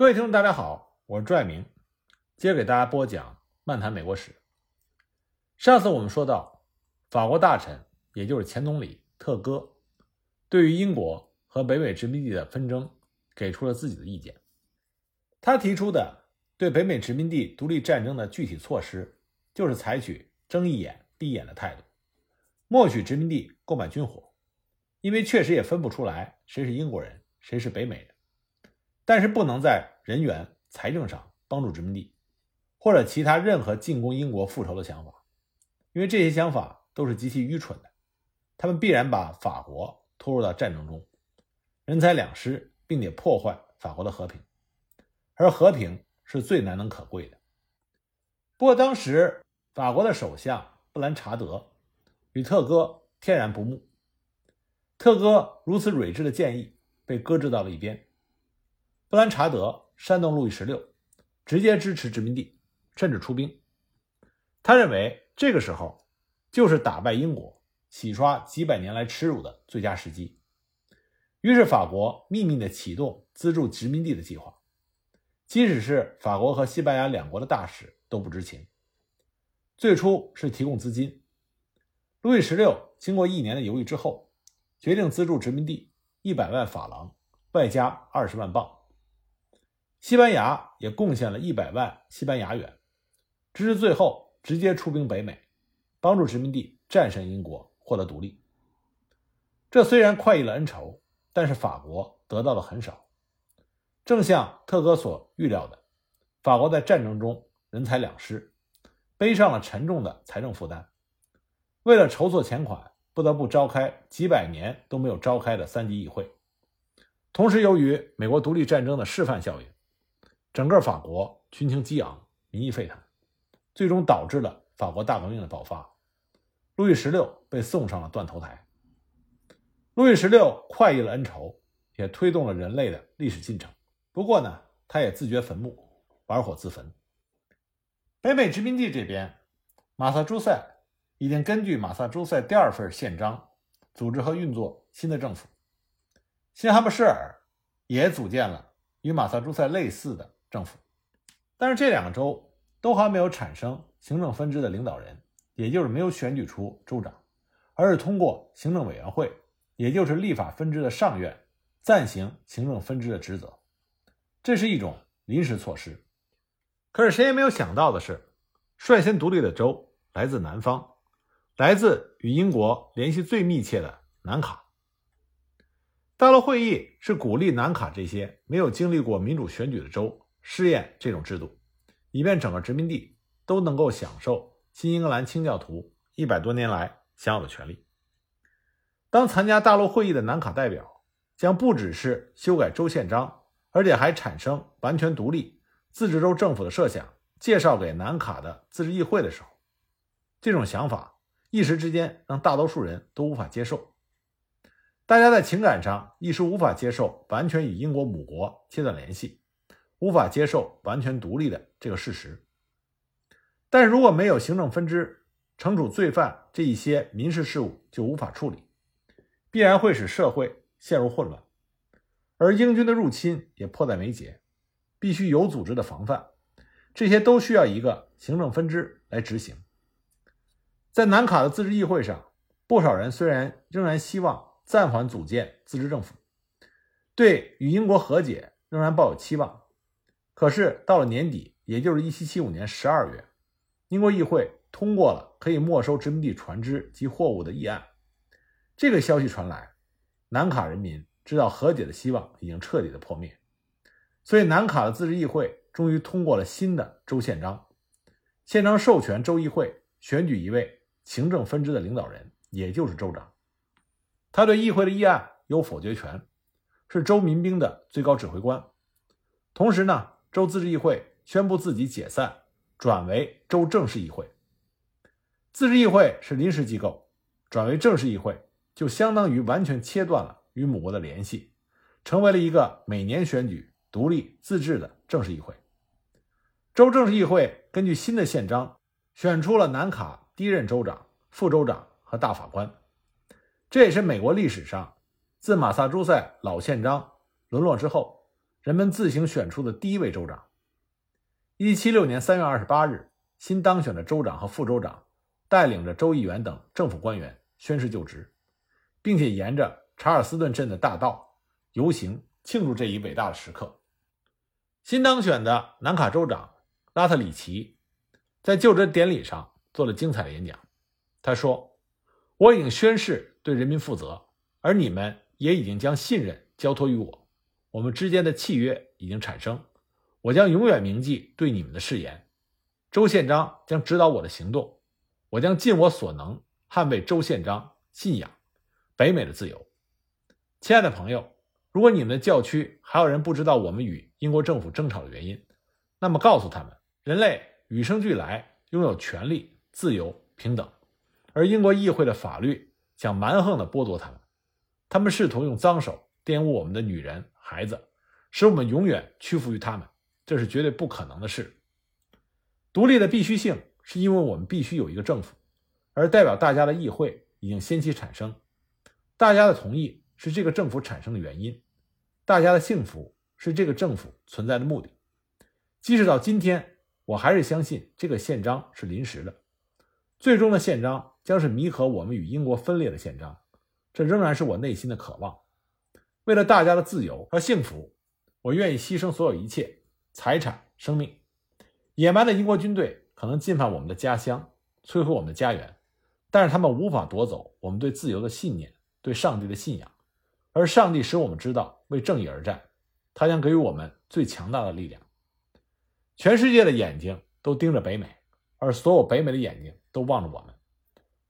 各位听众，大家好，我是朱爱明，接着给大家播讲《漫谈美国史》。上次我们说到，法国大臣，也就是前总理特戈，对于英国和北美殖民地的纷争，给出了自己的意见。他提出的对北美殖民地独立战争的具体措施，就是采取睁一眼闭一眼的态度，默许殖民地购买军火，因为确实也分不出来谁是英国人，谁是北美人。但是不能在人员、财政上帮助殖民地，或者其他任何进攻英国复仇的想法，因为这些想法都是极其愚蠢的，他们必然把法国拖入到战争中，人财两失，并且破坏法国的和平，而和平是最难能可贵的。不过当时法国的首相布兰查德与特哥天然不睦，特哥如此睿智的建议被搁置到了一边。布兰查德煽动路易十六，直接支持殖民地，甚至出兵。他认为这个时候就是打败英国、洗刷几百年来耻辱的最佳时机。于是，法国秘密地启动资助殖民地的计划，即使是法国和西班牙两国的大使都不知情。最初是提供资金，路易十六经过一年的犹豫之后，决定资助殖民地一百万法郎，外加二十万镑。西班牙也贡献了一百万西班牙元，直至最后直接出兵北美，帮助殖民地战胜英国，获得独立。这虽然快意了恩仇，但是法国得到的很少。正像特哥所预料的，法国在战争中人财两失，背上了沉重的财政负担。为了筹措钱款，不得不召开几百年都没有召开的三级议会。同时，由于美国独立战争的示范效应。整个法国群情激昂，民意沸腾，最终导致了法国大革命的爆发。路易十六被送上了断头台。路易十六快意了恩仇，也推动了人类的历史进程。不过呢，他也自掘坟墓，玩火自焚。北美殖民地这边，马萨诸塞已经根据马萨诸塞第二份宪章，组织和运作新的政府。新罕布什尔也组建了与马萨诸塞类似的。政府，但是这两个州都还没有产生行政分支的领导人，也就是没有选举出州长，而是通过行政委员会，也就是立法分支的上院暂行行政分支的职责。这是一种临时措施。可是谁也没有想到的是，率先独立的州来自南方，来自与英国联系最密切的南卡。大陆会议是鼓励南卡这些没有经历过民主选举的州。试验这种制度，以便整个殖民地都能够享受新英格兰清教徒一百多年来享有的权利。当参加大陆会议的南卡代表将不只是修改州宪章，而且还产生完全独立自治州政府的设想，介绍给南卡的自治议会的时候，这种想法一时之间让大多数人都无法接受。大家在情感上一时无法接受完全与英国母国切断联系。无法接受完全独立的这个事实，但如果没有行政分支惩处罪犯这一些民事事务就无法处理，必然会使社会陷入混乱，而英军的入侵也迫在眉睫，必须有组织的防范，这些都需要一个行政分支来执行。在南卡的自治议会上，不少人虽然仍然希望暂缓组建自治政府，对与英国和解仍然抱有期望。可是到了年底，也就是一七七五年十二月，英国议会通过了可以没收殖民地船只及货物的议案。这个消息传来，南卡人民知道和解的希望已经彻底的破灭。所以，南卡的自治议会终于通过了新的州宪章，宪章授权州议会选举一位行政分支的领导人，也就是州长。他对议会的议案有否决权，是州民兵的最高指挥官。同时呢。州自治议会宣布自己解散，转为州正式议会。自治议会是临时机构，转为正式议会就相当于完全切断了与母国的联系，成为了一个每年选举、独立自治的正式议会。州正式议会根据新的宪章选出了南卡第一任州长、副州长和大法官。这也是美国历史上自马萨诸塞老宪章沦落之后。人们自行选出的第一位州长。一七六年三月二十八日，新当选的州长和副州长带领着州议员等政府官员宣誓就职，并且沿着查尔斯顿镇的大道游行庆祝这一伟大的时刻。新当选的南卡州长拉特里奇在就职典礼上做了精彩的演讲。他说：“我已经宣誓对人民负责，而你们也已经将信任交托于我，我们之间的契约已经产生。我将永远铭记对你们的誓言。周宪章将指导我的行动，我将尽我所能捍卫周宪章信仰、北美的自由。”亲爱的朋友，如果你们的教区还有人不知道我们与英国政府争吵的原因，那么告诉他们：人类与生俱来拥有权利、自由、平等。而英国议会的法律想蛮横地剥夺他们，他们试图用脏手玷污我们的女人、孩子，使我们永远屈服于他们，这是绝对不可能的事。独立的必须性是因为我们必须有一个政府，而代表大家的议会已经先期产生，大家的同意是这个政府产生的原因，大家的幸福是这个政府存在的目的。即使到今天，我还是相信这个宪章是临时的，最终的宪章。将是弥合我们与英国分裂的宪章，这仍然是我内心的渴望。为了大家的自由和幸福，我愿意牺牲所有一切财产、生命。野蛮的英国军队可能进犯我们的家乡，摧毁我们的家园，但是他们无法夺走我们对自由的信念、对上帝的信仰。而上帝使我们知道为正义而战，他将给予我们最强大的力量。全世界的眼睛都盯着北美，而所有北美的眼睛都望着我们。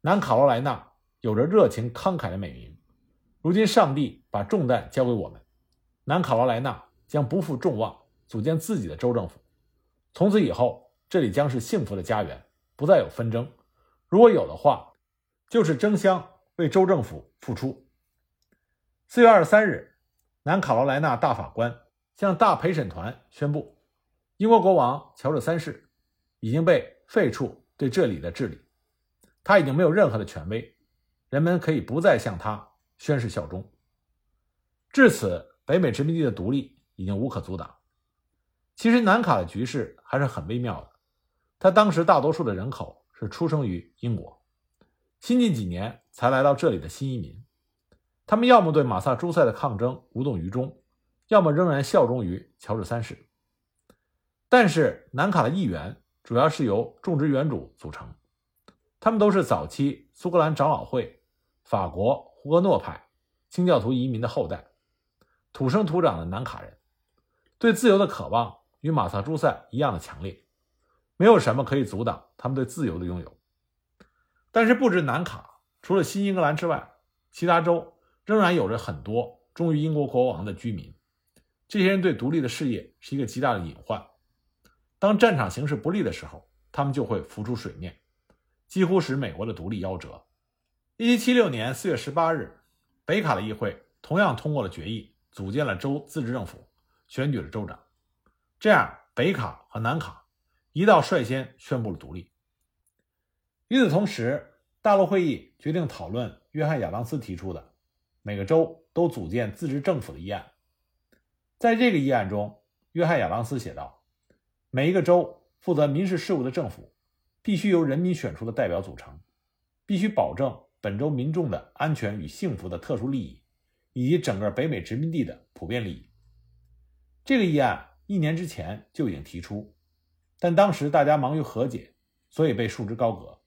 南卡罗来纳有着热情慷慨的美名，如今上帝把重担交给我们，南卡罗来纳将不负众望，组建自己的州政府。从此以后，这里将是幸福的家园，不再有纷争。如果有的话，就是争相为州政府付出。四月二十三日，南卡罗来纳大法官向大陪审团宣布，英国国王乔治三世已经被废除对这里的治理。他已经没有任何的权威，人们可以不再向他宣誓效忠。至此，北美殖民地的独立已经无可阻挡。其实，南卡的局势还是很微妙的。他当时大多数的人口是出生于英国，新近几年才来到这里的新移民，他们要么对马萨诸塞的抗争无动于衷，要么仍然效忠于乔治三世。但是，南卡的议员主要是由种植园主组成。他们都是早期苏格兰长老会、法国胡格诺派清教徒移民的后代，土生土长的南卡人，对自由的渴望与马萨诸塞一样的强烈，没有什么可以阻挡他们对自由的拥有。但是，不止南卡，除了新英格兰之外，其他州仍然有着很多忠于英国国王的居民。这些人对独立的事业是一个极大的隐患。当战场形势不利的时候，他们就会浮出水面。几乎使美国的独立夭折。一七七六年四月十八日，北卡的议会同样通过了决议，组建了州自治政府，选举了州长。这样，北卡和南卡一道率先宣布了独立。与此同时，大陆会议决定讨论约翰·亚当斯提出的每个州都组建自治政府的议案。在这个议案中，约翰·亚当斯写道：“每一个州负责民事事务的政府。”必须由人民选出的代表组成，必须保证本州民众的安全与幸福的特殊利益，以及整个北美殖民地的普遍利益。这个议案一年之前就已经提出，但当时大家忙于和解，所以被束之高阁。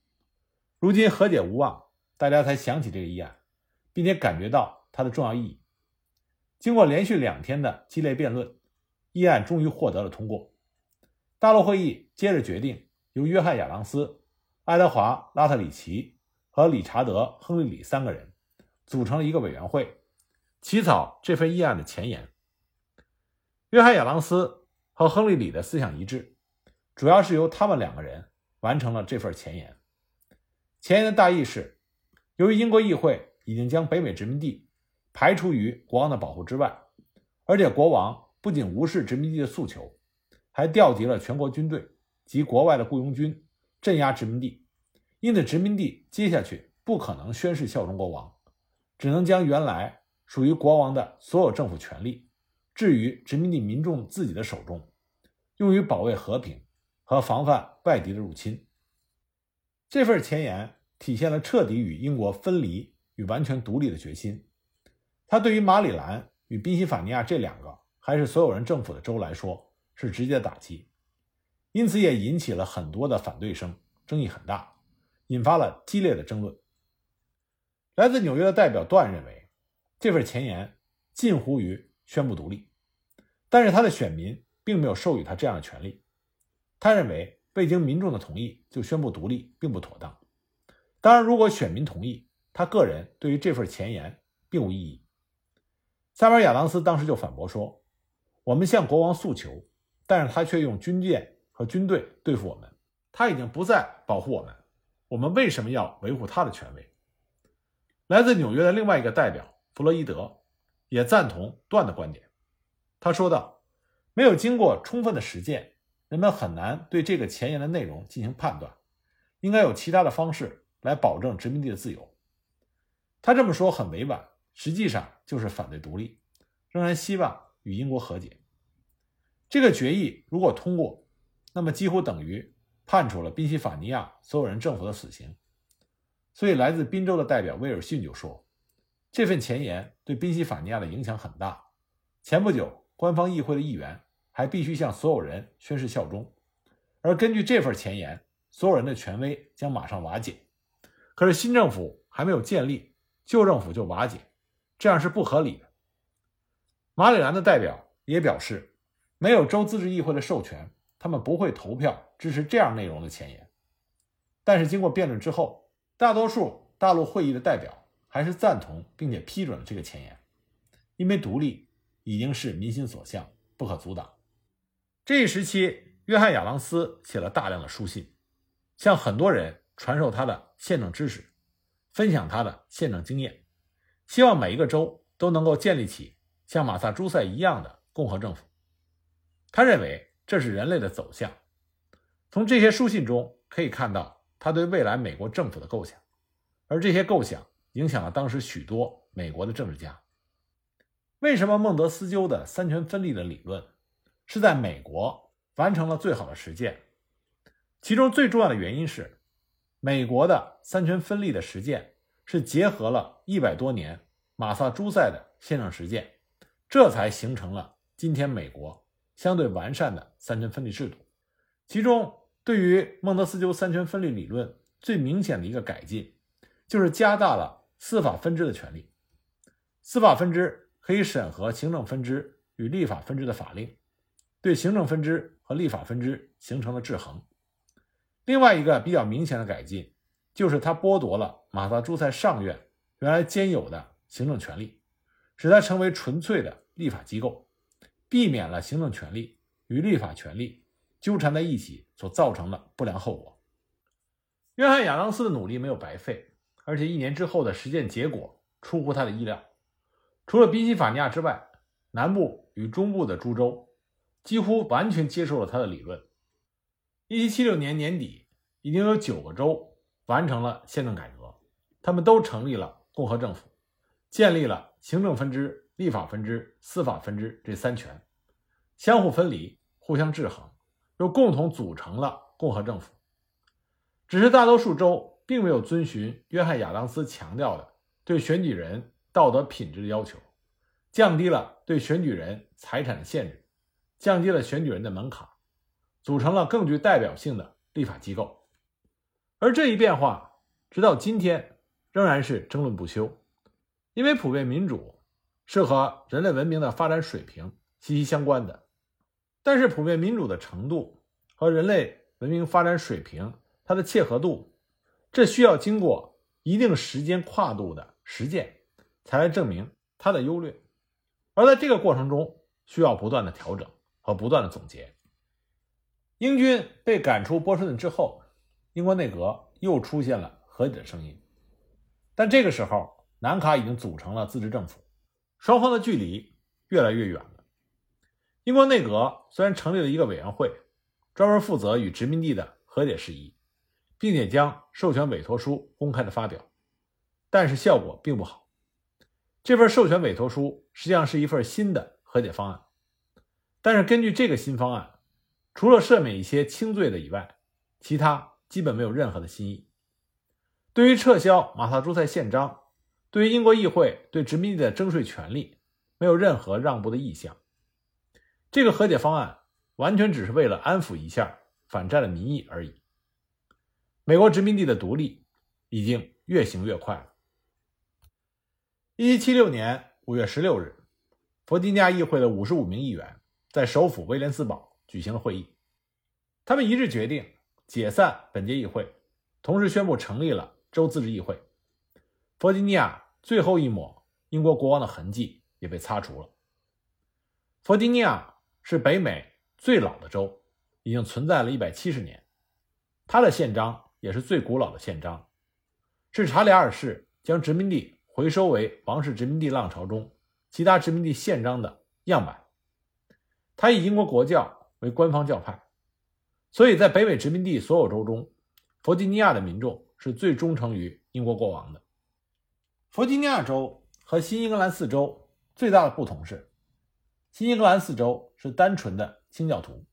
如今和解无望，大家才想起这个议案，并且感觉到它的重要意义。经过连续两天的激烈辩论，议案终于获得了通过。大陆会议接着决定。由约翰·亚当斯、爱德华·拉特里奇和理查德·亨利里三个人组成了一个委员会，起草这份议案的前言。约翰·亚当斯和亨利里的思想一致，主要是由他们两个人完成了这份前言。前言的大意是：由于英国议会已经将北美殖民地排除于国王的保护之外，而且国王不仅无视殖民地的诉求，还调集了全国军队。及国外的雇佣军镇压殖民地，因此殖民地接下去不可能宣誓效忠国王，只能将原来属于国王的所有政府权力置于殖民地民众自己的手中，用于保卫和平和防范外敌的入侵。这份前言体现了彻底与英国分离与完全独立的决心。他对于马里兰与宾夕法尼亚这两个还是所有人政府的州来说是直接打击，因此也引起了很多的反对声，争议很大，引发了激烈的争论。来自纽约的代表段认为，这份前言近乎于宣布独立，但是他的选民并没有授予他这样的权利。他认为未经民众的同意就宣布独立并不妥当。当然，如果选民同意，他个人对于这份前言并无异议。塞尔亚当斯当时就反驳说：“我们向国王诉求，但是他却用军舰和军队对付我们，他已经不再保护我们，我们为什么要维护他的权威？”来自纽约的另外一个代表弗洛伊德也赞同段的观点。他说道：“没有经过充分的实践，人们很难对这个前言的内容进行判断。应该有其他的方式来保证殖民地的自由。”他这么说很委婉，实际上就是反对独立，仍然希望与英国和解。这个决议如果通过，那么几乎等于判处了宾夕法尼亚所有人政府的死刑。所以，来自宾州的代表威尔逊就说：“这份前言对宾夕法尼亚的影响很大。前不久，官方议会的议员还必须向所有人宣誓效忠，而根据这份前言，所有人的权威将马上瓦解。可是，新政府还没有建立，旧政府就瓦解，这样是不合理的。”马里兰的代表也表示，没有州自治议会的授权，他们不会投票支持这样内容的前言。但是，经过辩论之后，大多数大陆会议的代表还是赞同并且批准了这个前言，因为独立已经是民心所向，不可阻挡。这一时期，约翰·亚当斯写了大量的书信，向很多人传授他的宪政知识，分享他的宪政经验，希望每一个州都能够建立起像马萨诸塞一样的共和政府。他认为这是人类的走向。从这些书信中可以看到。他对未来美国政府的构想，而这些构想影响了当时许多美国的政治家。为什么孟德斯鸠的三权分立的理论是在美国完成了最好的实践？其中最重要的原因是，美国的三权分立的实践是结合了一百多年马萨诸塞的宪政实践，这才形成了今天美国相对完善的三权分立制度。其中，对于孟德斯鸠三权分立理论最明显的一个改进，就是加大了司法分支的权利。司法分支可以审核行政分支与立法分支的法令，对行政分支和立法分支形成了制衡。另外一个比较明显的改进，就是他剥夺了马萨诸塞上院原来兼有的行政权利，使它成为纯粹的立法机构，避免了行政权力与立法权力。纠缠在一起所造成的不良后果。约翰·亚当斯的努力没有白费，而且一年之后的实践结果出乎他的意料。除了宾夕法尼亚之外，南部与中部的诸州几乎完全接受了他的理论。1776年年底，已经有九个州完成了宪政改革，他们都成立了共和政府，建立了行政分支、立法分支、司法分支这三权，相互分离，互相制衡。又共同组成了共和政府，只是大多数州并没有遵循约翰·亚当斯强调的对选举人道德品质的要求，降低了对选举人财产的限制，降低了选举人的门槛，组成了更具代表性的立法机构。而这一变化直到今天仍然是争论不休，因为普遍民主是和人类文明的发展水平息息相关的。但是，普遍民主的程度和人类文明发展水平它的切合度，这需要经过一定时间跨度的实践，才来证明它的优劣。而在这个过程中，需要不断的调整和不断的总结。英军被赶出波士顿之后，英国内阁又出现了和解的声音，但这个时候，南卡已经组成了自治政府，双方的距离越来越远了。英国内阁虽然成立了一个委员会，专门负责与殖民地的和解事宜，并且将授权委托书公开的发表，但是效果并不好。这份授权委托书实际上是一份新的和解方案，但是根据这个新方案，除了赦免一些轻罪的以外，其他基本没有任何的新意。对于撤销马萨诸塞宪章，对于英国议会对殖民地的征税权利，没有任何让步的意向。这个和解方案完全只是为了安抚一下反战的民意而已。美国殖民地的独立已经越行越快了。一七七六年五月十六日，弗吉尼亚议会的五十五名议员在首府威廉斯堡举行了会议，他们一致决定解散本届议会，同时宣布成立了州自治议会。弗吉尼亚最后一抹英国国王的痕迹也被擦除了。弗吉尼亚是北美最老的州，已经存在了一百七十年，它的宪章。也是最古老的宪章，是查理二世将殖民地回收为王室殖民地浪潮中其他殖民地宪章的样板。他以英国国教为官方教派，所以在北美殖民地所有州中，弗吉尼亚的民众是最忠诚于英国国王的。弗吉尼亚州和新英格兰四州最大的不同是，新英格兰四州是单纯的清教徒，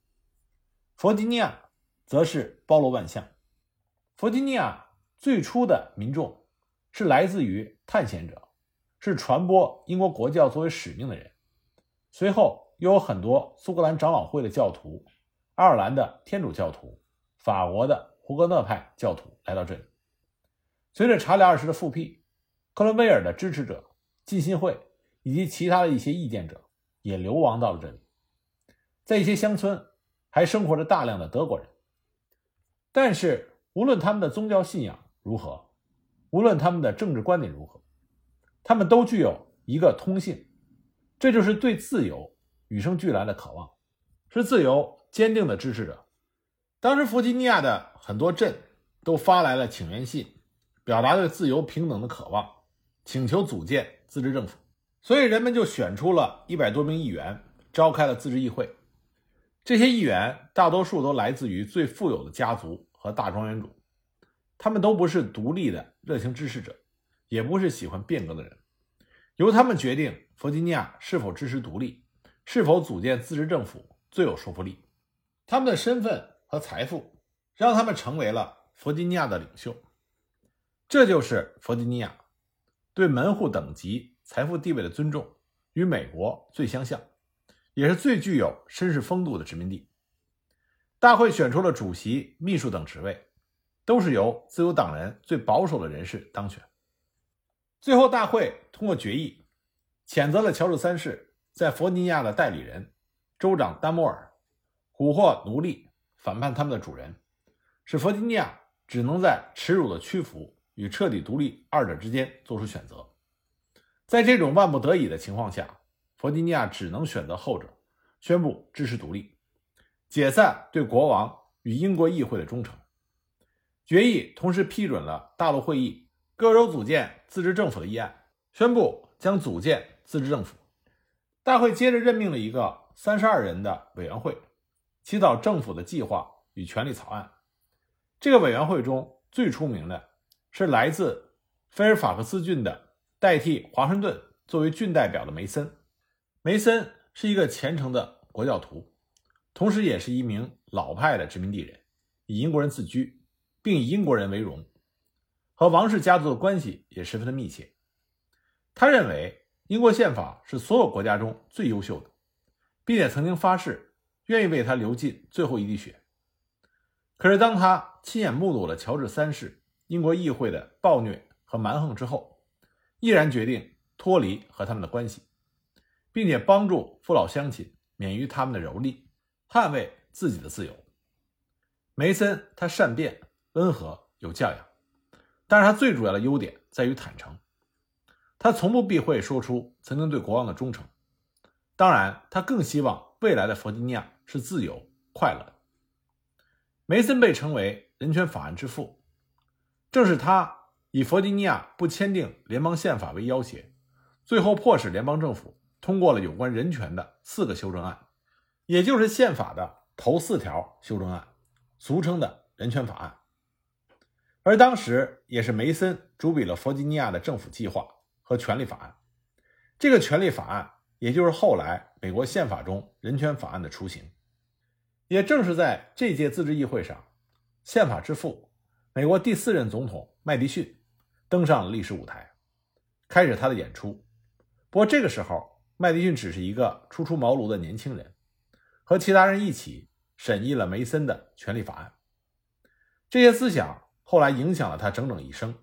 弗吉尼亚则是包罗万象。弗吉尼亚最初的民众是来自于探险者，是传播英国国教作为使命的人。随后又有很多苏格兰长老会的教徒、爱尔兰的天主教徒、法国的胡格诺派教徒来到这里。随着查理二世的复辟，克伦威尔的支持者、浸信会以及其他的一些意见者也流亡到了这里。在一些乡村还生活着大量的德国人，但是。无论他们的宗教信仰如何，无论他们的政治观点如何，他们都具有一个通性，这就是对自由与生俱来的渴望，是自由坚定的支持者。当时，弗吉尼亚的很多镇都发来了请愿信，表达对自由平等的渴望，请求组建自治政府。所以，人们就选出了一百多名议员，召开了自治议会。这些议员大多数都来自于最富有的家族。和大庄园主，他们都不是独立的热情支持者，也不是喜欢变革的人。由他们决定弗吉尼亚是否支持独立，是否组建自治政府最有说服力。他们的身份和财富让他们成为了弗吉尼亚的领袖。这就是弗吉尼亚对门户等级、财富地位的尊重，与美国最相像，也是最具有绅士风度的殖民地。大会选出了主席、秘书等职位，都是由自由党人最保守的人士当选。最后，大会通过决议，谴责了乔治三世在弗吉尼亚的代理人州长丹摩尔蛊惑奴隶、反叛他们的主人，使弗吉尼亚只能在耻辱的屈服与彻底独立二者之间做出选择。在这种万不得已的情况下，弗吉尼亚只能选择后者，宣布支持独立。解散对国王与英国议会的忠诚。决议同时批准了大陆会议各州组建自治政府的议案，宣布将组建自治政府。大会接着任命了一个三十二人的委员会，起草政府的计划与权力草案。这个委员会中最出名的是来自菲尔法克斯郡的代替华盛顿作为郡代表的梅森。梅森是一个虔诚的国教徒。同时，也是一名老派的殖民地人，以英国人自居，并以英国人为荣，和王室家族的关系也十分的密切。他认为英国宪法是所有国家中最优秀的，并且曾经发誓愿意为他流尽最后一滴血。可是，当他亲眼目睹了乔治三世英国议会的暴虐和蛮横之后，毅然决定脱离和他们的关系，并且帮助父老乡亲免于他们的蹂躏。捍卫自己的自由。梅森他善变、温和、有教养，但是他最主要的优点在于坦诚。他从不避讳说出曾经对国王的忠诚。当然，他更希望未来的弗吉尼亚是自由、快乐的。梅森被称为人权法案之父，正是他以弗吉尼亚不签订联邦宪法为要挟，最后迫使联邦政府通过了有关人权的四个修正案。也就是宪法的头四条修正案，俗称的人权法案。而当时也是梅森主笔了弗吉尼亚的政府计划和权利法案。这个权利法案，也就是后来美国宪法中人权法案的雏形。也正是在这届自治议会上，宪法之父、美国第四任总统麦迪逊登上了历史舞台，开始他的演出。不过这个时候，麦迪逊只是一个初出茅庐的年轻人，和其他人一起审议了梅森的权利法案。这些思想后来影响了他整整一生。